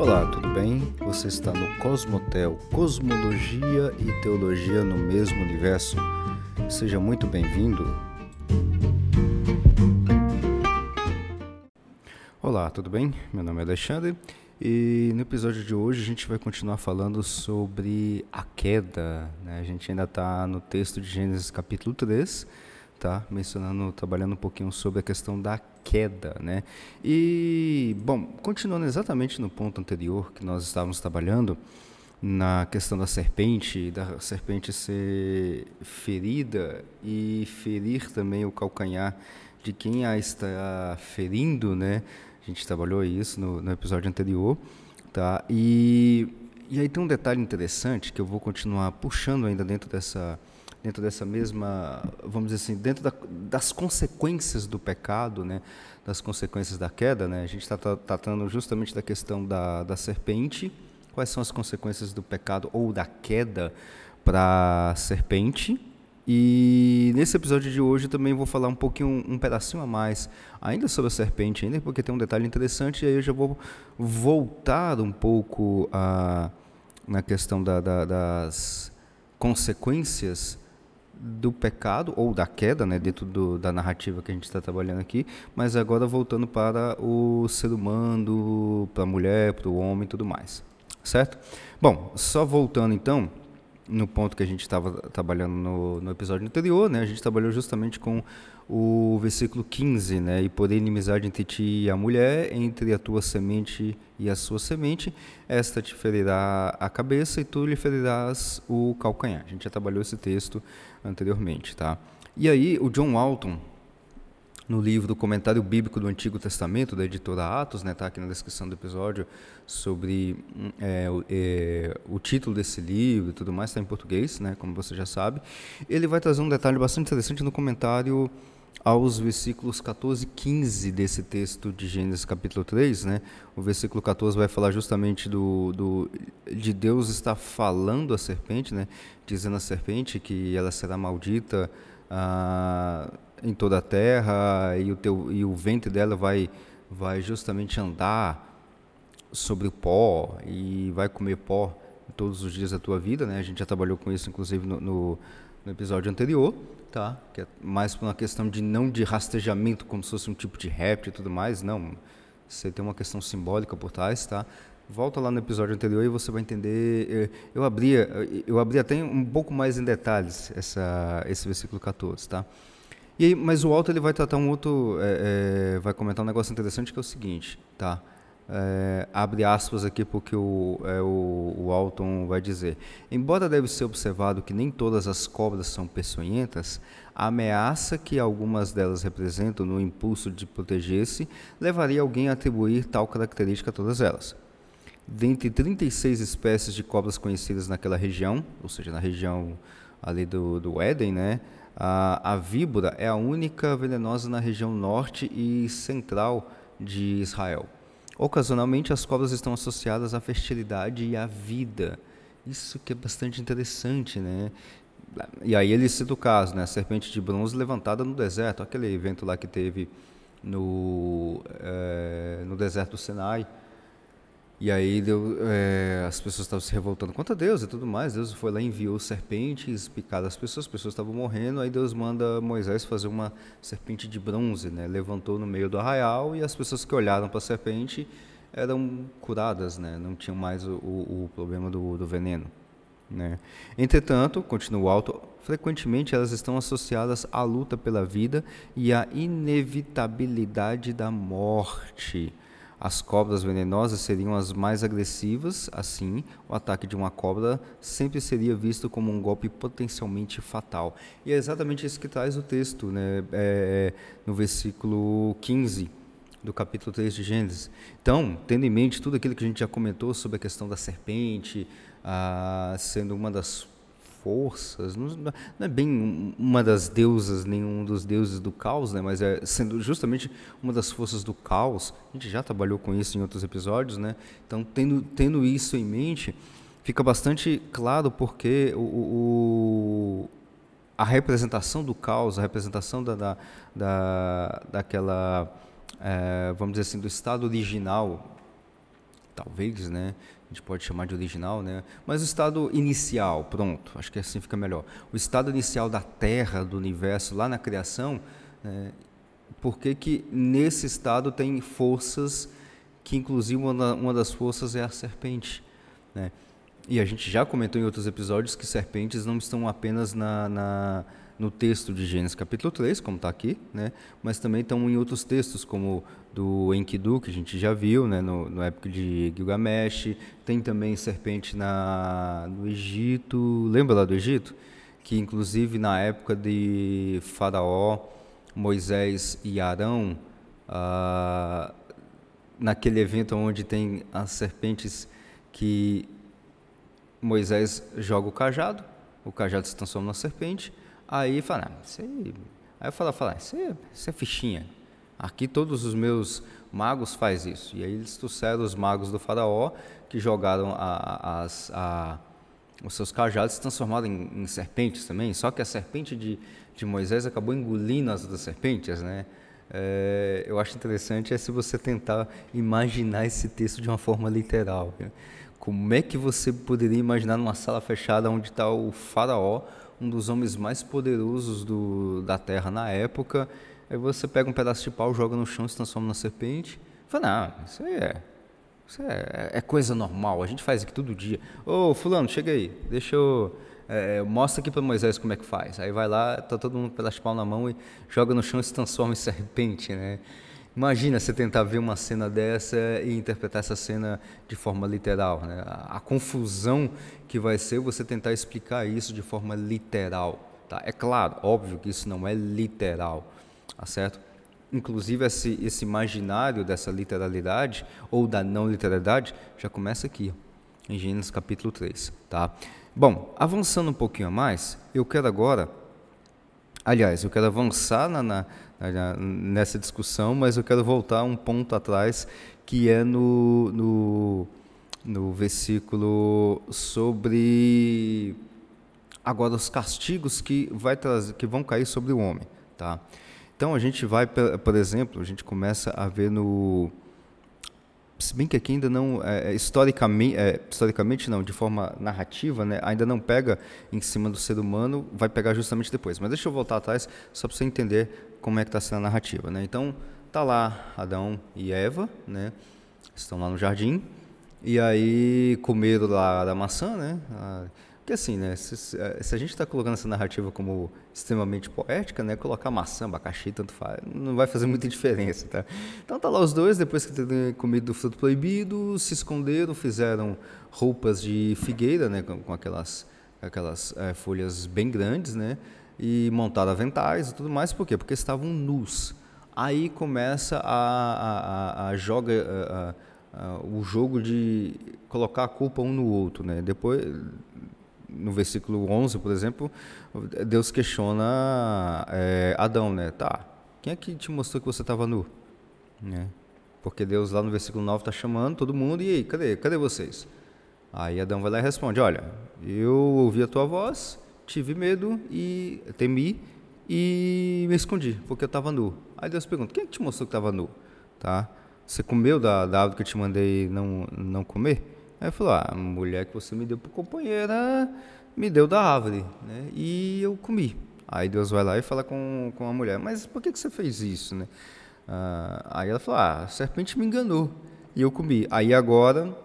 Olá, tudo bem? Você está no Cosmotel, Cosmologia e Teologia no mesmo universo. Seja muito bem-vindo. Olá, tudo bem? Meu nome é Alexandre e no episódio de hoje a gente vai continuar falando sobre a queda. Né? A gente ainda está no texto de Gênesis capítulo 3 tá? Mencionando, trabalhando um pouquinho sobre a questão da queda, né? E, bom, continuando exatamente no ponto anterior que nós estávamos trabalhando, na questão da serpente, da serpente ser ferida e ferir também o calcanhar de quem a está ferindo, né? A gente trabalhou isso no, no episódio anterior, tá? E, e aí tem um detalhe interessante que eu vou continuar puxando ainda dentro dessa dentro dessa mesma, vamos dizer assim, dentro da, das consequências do pecado, né, das consequências da queda, né, a gente está tratando justamente da questão da, da serpente, quais são as consequências do pecado ou da queda para a serpente, e nesse episódio de hoje também vou falar um pouquinho, um, um pedacinho a mais, ainda sobre a serpente, ainda porque tem um detalhe interessante, e aí eu já vou voltar um pouco a, na questão da, da, das consequências do pecado ou da queda, né, dentro do, da narrativa que a gente está trabalhando aqui, mas agora voltando para o ser humano, para a mulher, para o homem e tudo mais, certo? Bom, só voltando então no ponto que a gente estava trabalhando no, no, episódio anterior, né, a gente trabalhou justamente com o versículo 15, né, e porém inimizade entre ti e a mulher, entre a tua semente e a sua semente, esta te ferirá a cabeça e tu lhe ferirás o calcanhar. A gente já trabalhou esse texto anteriormente, tá? E aí o John Walton, no livro Comentário Bíblico do Antigo Testamento, da editora Atos, né, tá aqui na descrição do episódio, sobre é, é, o título desse livro e tudo mais, está em português, né, como você já sabe. Ele vai trazer um detalhe bastante interessante no comentário aos versículos 14 e 15 desse texto de Gênesis capítulo 3, né? O versículo 14 vai falar justamente do, do de Deus estar falando à serpente, né? Dizendo à serpente que ela será maldita ah, em toda a terra e o teu e o ventre dela vai vai justamente andar sobre o pó e vai comer pó todos os dias da tua vida, né? A gente já trabalhou com isso inclusive no, no, no episódio anterior tá? Que é mais por uma questão de não de rastejamento como se fosse um tipo de réptil e tudo mais, não. Você tem uma questão simbólica por trás, tá? Volta lá no episódio anterior e você vai entender. Eh, eu abria, eu abri até um pouco mais em detalhes essa, esse versículo 14, tá? E aí, mas o Alto ele vai tratar um outro, é, é, vai comentar um negócio interessante que é o seguinte, tá? É, abre aspas aqui porque o, é, o, o Alton vai dizer: Embora deve ser observado que nem todas as cobras são peçonhentas, a ameaça que algumas delas representam no impulso de proteger-se levaria alguém a atribuir tal característica a todas elas. Dentre 36 espécies de cobras conhecidas naquela região, ou seja, na região ali do, do Éden, né, a, a víbora é a única venenosa na região norte e central de Israel. Ocasionalmente, as cobras estão associadas à fertilidade e à vida. Isso que é bastante interessante, né? E aí ele cita o caso, né? A serpente de bronze levantada no deserto, aquele evento lá que teve no, é, no deserto do Sinai, e aí deu, é, as pessoas estavam se revoltando contra Deus e tudo mais. Deus foi lá e enviou serpentes, picadas as pessoas, as pessoas estavam morrendo. Aí Deus manda Moisés fazer uma serpente de bronze, né? Levantou no meio do arraial e as pessoas que olharam para a serpente eram curadas, né? Não tinham mais o, o, problema do, do veneno. Né? Entretanto, continua o alto, frequentemente elas estão associadas à luta pela vida e à inevitabilidade da morte. As cobras venenosas seriam as mais agressivas, assim, o ataque de uma cobra sempre seria visto como um golpe potencialmente fatal. E é exatamente isso que traz o texto, né? É, no versículo 15 do capítulo 3 de Gênesis. Então, tendo em mente tudo aquilo que a gente já comentou sobre a questão da serpente, ah, sendo uma das forças, não, é bem uma das deusas, nenhum dos deuses do caos, né? mas é sendo justamente uma das forças do caos. A gente já trabalhou com isso em outros episódios, né? Então, tendo, tendo isso em mente, fica bastante claro porque o, o a representação do caos, a representação da, da, da daquela, é, vamos dizer assim, do estado original talvez, né? A gente pode chamar de original, né? Mas o estado inicial, pronto, acho que assim fica melhor. O estado inicial da Terra, do universo, lá na criação, né? por que que nesse estado tem forças que, inclusive, uma, uma das forças é a serpente, né? E a gente já comentou em outros episódios que serpentes não estão apenas na, na no texto de Gênesis capítulo 3, como está aqui, né? mas também estão em outros textos, como do Enkidu, que a gente já viu né? no, no época de Gilgamesh, tem também serpente na, no Egito, lembra lá do Egito? Que inclusive na época de Faraó, Moisés e Arão, ah, naquele evento onde tem as serpentes que Moisés joga o cajado, o cajado se transforma na serpente, Aí fala, ah, aí. Eu falo, falo isso, é, isso é fichinha. Aqui todos os meus magos faz isso. E aí eles trouxeram os magos do faraó que jogaram a, as, a, os seus cajados se transformaram em, em, serpentes também. Só que a serpente de, de Moisés acabou engolindo as outras serpentes, né? É, eu acho interessante é se você tentar imaginar esse texto de uma forma literal. Né? Como é que você poderia imaginar numa sala fechada onde está o faraó um dos homens mais poderosos do, da Terra na época. Aí você pega um pedaço de pau, joga no chão, se transforma na serpente. Fala, não, isso aí é, isso é, é coisa normal, a gente faz aqui todo dia. Ô, fulano, chega aí, deixa eu... É, mostra aqui para Moisés como é que faz. Aí vai lá, tá todo mundo pedaço de pau na mão e joga no chão e se transforma em serpente, né? Imagina você tentar ver uma cena dessa e interpretar essa cena de forma literal. Né? A, a, confusão que vai ser você tentar explicar isso de forma literal. Tá? É claro, óbvio que isso não é literal, tá certo? Inclusive, esse, esse imaginário dessa literalidade ou da não literalidade já começa aqui, em Gênesis capítulo 3. Tá? Bom, avançando um pouquinho a mais, eu quero agora. Aliás, eu quero avançar na, na nessa discussão, mas eu quero voltar um ponto atrás, que é no, no, no versículo sobre agora os castigos que, vai trazer, que vão cair sobre o homem. Tá? Então a gente vai, por exemplo, a gente começa a ver no se bem que aqui ainda não, é, é, historicamente, é, historicamente não, de forma narrativa, né, ainda não pega em cima do ser humano, vai pegar justamente depois. Mas deixa eu voltar atrás só para você entender como é que está sendo a narrativa. Né? Então, tá lá Adão e Eva, né, estão lá no jardim, e aí comeram lá da maçã, né, porque assim, né, se, se a gente está colocando essa narrativa como extremamente poética, né, colocar maçã, abacaxi, tanto faz, não vai fazer muita diferença, tá? Então tá lá os dois, depois que terem comido o fruto proibido, se esconderam, fizeram roupas de figueira, né, com, com aquelas, aquelas é, folhas bem grandes, né, e montaram aventais e tudo mais, por quê? Porque estavam nus. Aí começa a, a, a, a joga... A, o jogo de colocar a culpa um no outro, né? Depois no versículo 11, por exemplo, Deus questiona é, Adão, né? Tá, quem é que te mostrou que você estava nu? Né? Porque Deus lá no versículo 9 está chamando todo mundo, e aí, cadê, cadê vocês? Aí Adão vai lá e responde, olha, eu ouvi a tua voz, tive medo e temi e me escondi, porque eu estava nu. Aí Deus pergunta, quem é que te mostrou que estava nu? Tá? Você comeu da, da árvore que eu te mandei não, não comer? Aí falou: ah, a mulher que você me deu para companheira me deu da árvore, né? E eu comi. Aí Deus vai lá e fala com, com a mulher: mas por que, que você fez isso, né? Ah, aí ela falou: ah, a serpente me enganou e eu comi. Aí agora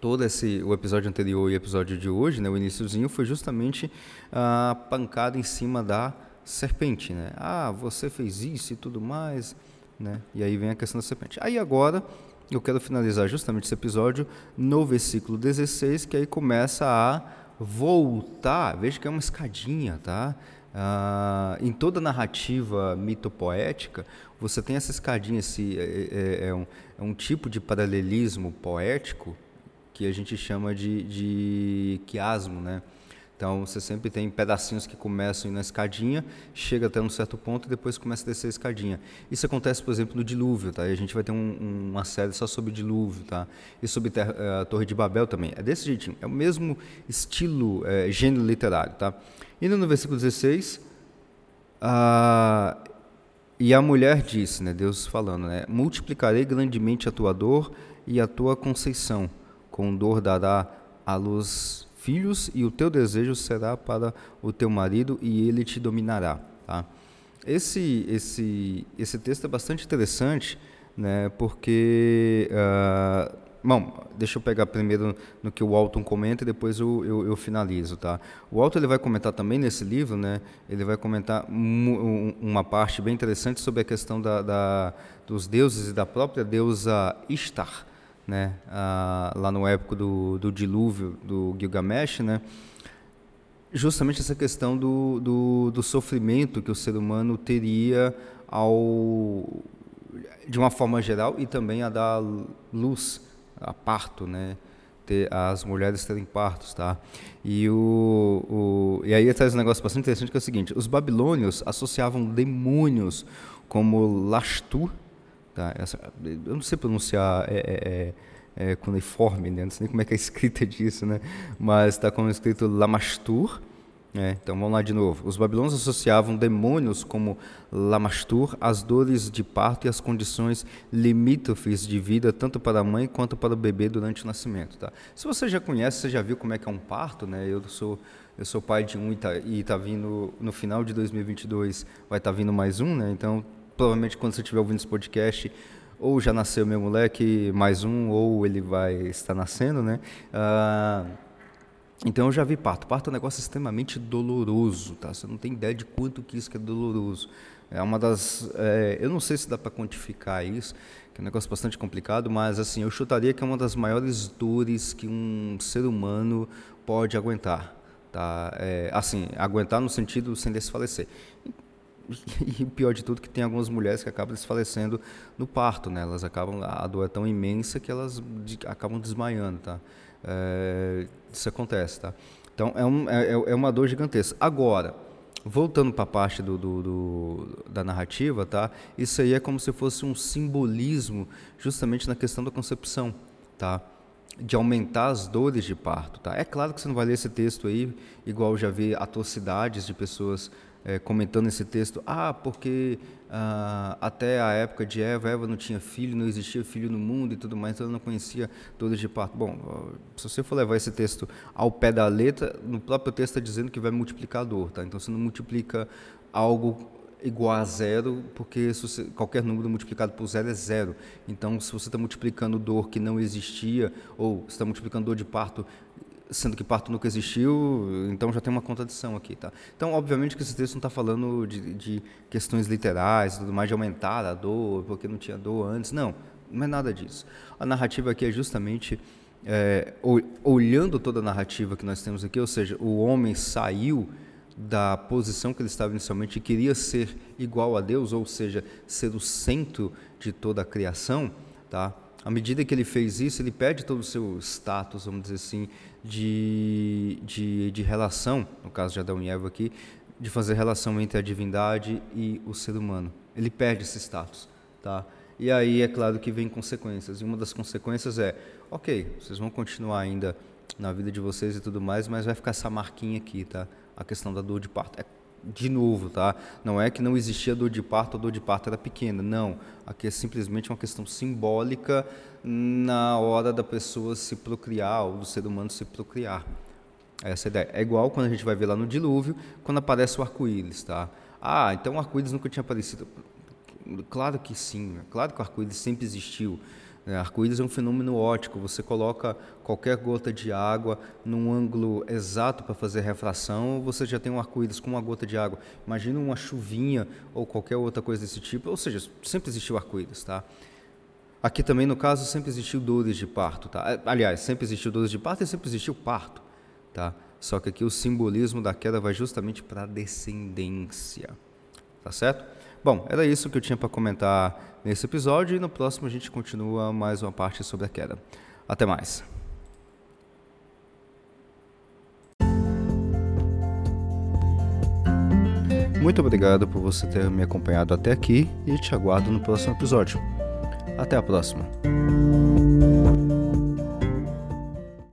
todo esse o episódio anterior e o episódio de hoje, né, o iníciozinho foi justamente a pancada em cima da serpente, né? Ah, você fez isso e tudo mais, né? E aí vem a questão da serpente. Aí agora eu quero finalizar justamente esse episódio no versículo 16, que aí começa a voltar, veja que é uma escadinha, tá? Ah, em toda narrativa mitopoética, você tem essa escadinha, esse, é, é, é, um, é um tipo de paralelismo poético que a gente chama de, de quiasmo, né? Então você sempre tem pedacinhos que começam na escadinha, chega até um certo ponto e depois começa a descer a escadinha. Isso acontece, por exemplo, no dilúvio, tá? E a gente vai ter um, uma série só sobre dilúvio, tá? E sobre eh, a Torre de Babel também. É desse jeitinho, é o mesmo estilo, é, gênero literário, tá? Indo no versículo 16, e a mulher disse, né, Deus falando, né, multiplicarei grandemente a tua dor e a tua conceição. Com dor dará à luz filhos, e o teu desejo será para o teu marido, e ele te dominará. Tá? Esse, esse, esse texto é bastante interessante, né, porque. Uh, bom, deixa eu pegar primeiro no que o Alton comenta e depois eu, eu, eu, finalizo, tá? O Alton ele vai comentar também nesse livro, né? Ele vai comentar uma parte bem interessante sobre a questão da, da dos deuses e da própria deusa Ishtar, né? Ah, lá no época do, do dilúvio do Gilgamesh, né? Justamente essa questão do, do, do sofrimento que o ser humano teria ao de uma forma geral e também a dar luz a parto, né? Ter, as mulheres terem partos, tá? E, o, o, e aí traz um negócio bastante interessante que é o seguinte: os babilônios associavam demônios como Lastur, tá? Essa, eu não sei pronunciar é, é, é, é cuneiforme, né? Não sei nem como é que é a escrita disso, né? Mas está como escrito Lamastur, é, então vamos lá de novo. Os babilônios associavam demônios como Lamastur às dores de parto e às condições limítrofes de vida, tanto para a mãe quanto para o bebê durante o nascimento. Tá? Se você já conhece, você já viu como é que é um parto, né? Eu sou eu sou pai de um e está tá vindo no final de 2022 vai estar tá vindo mais um, né? Então provavelmente quando você estiver ouvindo esse podcast ou já nasceu meu moleque mais um ou ele vai estar nascendo, né? Ah, então eu já vi parto. Parto é um negócio extremamente doloroso, tá? Você não tem ideia de quanto que isso é doloroso. É uma das, é, eu não sei se dá para quantificar isso, que é um negócio bastante complicado, mas assim eu chutaria que é uma das maiores dores que um ser humano pode aguentar, tá? É, assim, aguentar no sentido sem desfalecer. E, pior de tudo é que tem algumas mulheres que acabam desfalecendo no parto, né? Elas acabam a dor é tão imensa que elas de, acabam desmaiando, tá? É, isso acontece, tá? Então é, um, é, é uma dor gigantesca. Agora, voltando para a parte do, do, do, da narrativa, tá? Isso aí é como se fosse um simbolismo justamente na questão da concepção, tá? De aumentar as dores de parto, tá? É claro que você não vai ler esse texto aí, igual já vi atrocidades de pessoas é, comentando esse texto, ah, porque ah, até a época de Eva, Eva não tinha filho, não existia filho no mundo e tudo mais, então ela não conhecia dores de parto. Bom, se você for levar esse texto ao pé da letra, no próprio texto está dizendo que vai multiplicar a dor, tá? Então você não multiplica algo igual a zero, porque você, qualquer número multiplicado por zero é zero. Então, se você está multiplicando dor que não existia, ou está multiplicando dor de parto sendo que parto nunca existiu, então já tem uma contradição aqui, tá? Então, obviamente que esse texto não está falando de, de, questões literais, tudo mais de aumentar a dor, porque não tinha dor antes, não, não é nada disso. A narrativa aqui é justamente é, olhando toda a narrativa que nós temos aqui, ou seja, o homem saiu da posição que ele estava inicialmente e queria ser igual a Deus, ou seja, ser o centro de toda a criação, tá? À medida que ele fez isso, ele perde todo o seu status, vamos dizer assim, de, de, de relação, no caso de Adão e Eva aqui, de fazer relação entre a divindade e o ser humano. Ele perde esse status, tá? E aí é claro que vem consequências. E uma das consequências é, ok, vocês vão continuar ainda na vida de vocês e tudo mais, mas vai ficar essa marquinha aqui, tá? A questão da dor de parto. É, de novo, tá? Não é que não existia dor de parto, a dor de parto era pequena. Não. Aqui é simplesmente uma questão simbólica na hora da pessoa se procriar, ou do ser humano se procriar. Essa é ideia. É igual quando a gente vai ver lá no dilúvio, quando aparece o arco-íris, tá? Ah, então o arco-íris nunca tinha aparecido. Claro que sim, claro que o arco-íris sempre existiu. É, arco-íris é um fenômeno óptico. Você coloca qualquer gota de água num ângulo exato para fazer refração, você já tem um arco-íris com uma gota de água. Imagina uma chuvinha ou qualquer outra coisa desse tipo. Ou seja, sempre existiu arco-íris, tá? Aqui também, no caso, sempre existiu dores de parto, tá? Aliás, sempre existiu dores de parto e sempre existiu parto, tá? Só que aqui o simbolismo da queda vai justamente para a descendência, tá certo? Bom, era isso que eu tinha para comentar nesse episódio e no próximo a gente continua mais uma parte sobre a queda. Até mais. Muito obrigado por você ter me acompanhado até aqui e te aguardo no próximo episódio. Até a próxima.